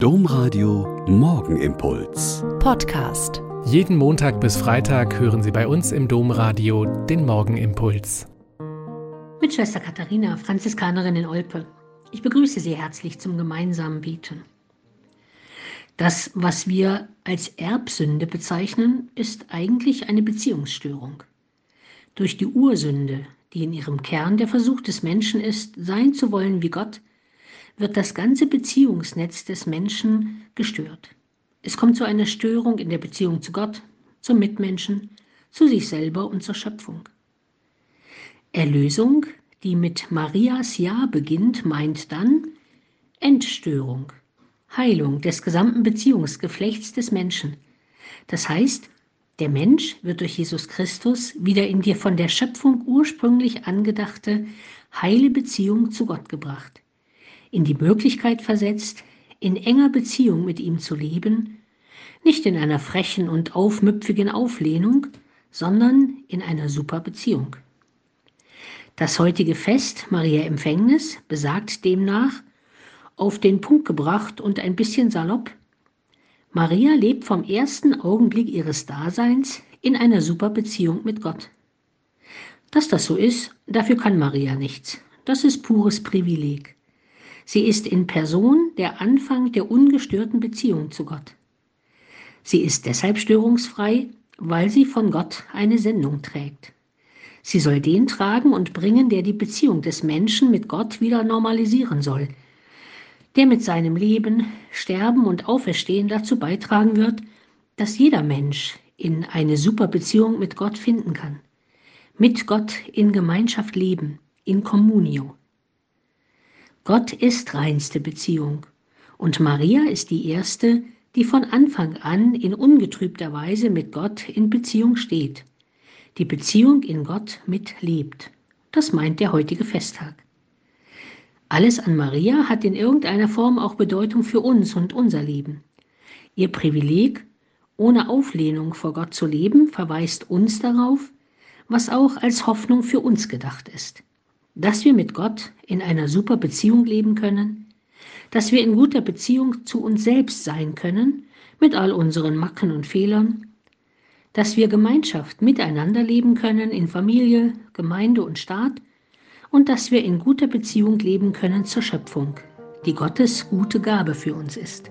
Domradio Morgenimpuls. Podcast. Jeden Montag bis Freitag hören Sie bei uns im Domradio den Morgenimpuls. Mit Schwester Katharina, Franziskanerin in Olpe. Ich begrüße Sie herzlich zum gemeinsamen Beten. Das, was wir als Erbsünde bezeichnen, ist eigentlich eine Beziehungsstörung. Durch die Ursünde, die in ihrem Kern der Versuch des Menschen ist, sein zu wollen wie Gott, wird das ganze Beziehungsnetz des Menschen gestört. Es kommt zu einer Störung in der Beziehung zu Gott, zum Mitmenschen, zu sich selber und zur Schöpfung. Erlösung, die mit Marias Ja beginnt, meint dann Entstörung, Heilung des gesamten Beziehungsgeflechts des Menschen. Das heißt, der Mensch wird durch Jesus Christus wieder in die von der Schöpfung ursprünglich angedachte heile Beziehung zu Gott gebracht in die Möglichkeit versetzt, in enger Beziehung mit ihm zu leben, nicht in einer frechen und aufmüpfigen Auflehnung, sondern in einer super Beziehung. Das heutige Fest Maria Empfängnis besagt demnach, auf den Punkt gebracht und ein bisschen salopp, Maria lebt vom ersten Augenblick ihres Daseins in einer super Beziehung mit Gott. Dass das so ist, dafür kann Maria nichts. Das ist pures Privileg. Sie ist in Person der Anfang der ungestörten Beziehung zu Gott. Sie ist deshalb störungsfrei, weil sie von Gott eine Sendung trägt. Sie soll den tragen und bringen, der die Beziehung des Menschen mit Gott wieder normalisieren soll, der mit seinem Leben, Sterben und Auferstehen dazu beitragen wird, dass jeder Mensch in eine super Beziehung mit Gott finden kann. Mit Gott in Gemeinschaft leben, in Communio. Gott ist reinste Beziehung und Maria ist die erste, die von Anfang an in ungetrübter Weise mit Gott in Beziehung steht, die Beziehung in Gott mitlebt. Das meint der heutige Festtag. Alles an Maria hat in irgendeiner Form auch Bedeutung für uns und unser Leben. Ihr Privileg, ohne Auflehnung vor Gott zu leben, verweist uns darauf, was auch als Hoffnung für uns gedacht ist dass wir mit Gott in einer super Beziehung leben können, dass wir in guter Beziehung zu uns selbst sein können, mit all unseren Macken und Fehlern, dass wir Gemeinschaft miteinander leben können in Familie, Gemeinde und Staat und dass wir in guter Beziehung leben können zur Schöpfung, die Gottes gute Gabe für uns ist.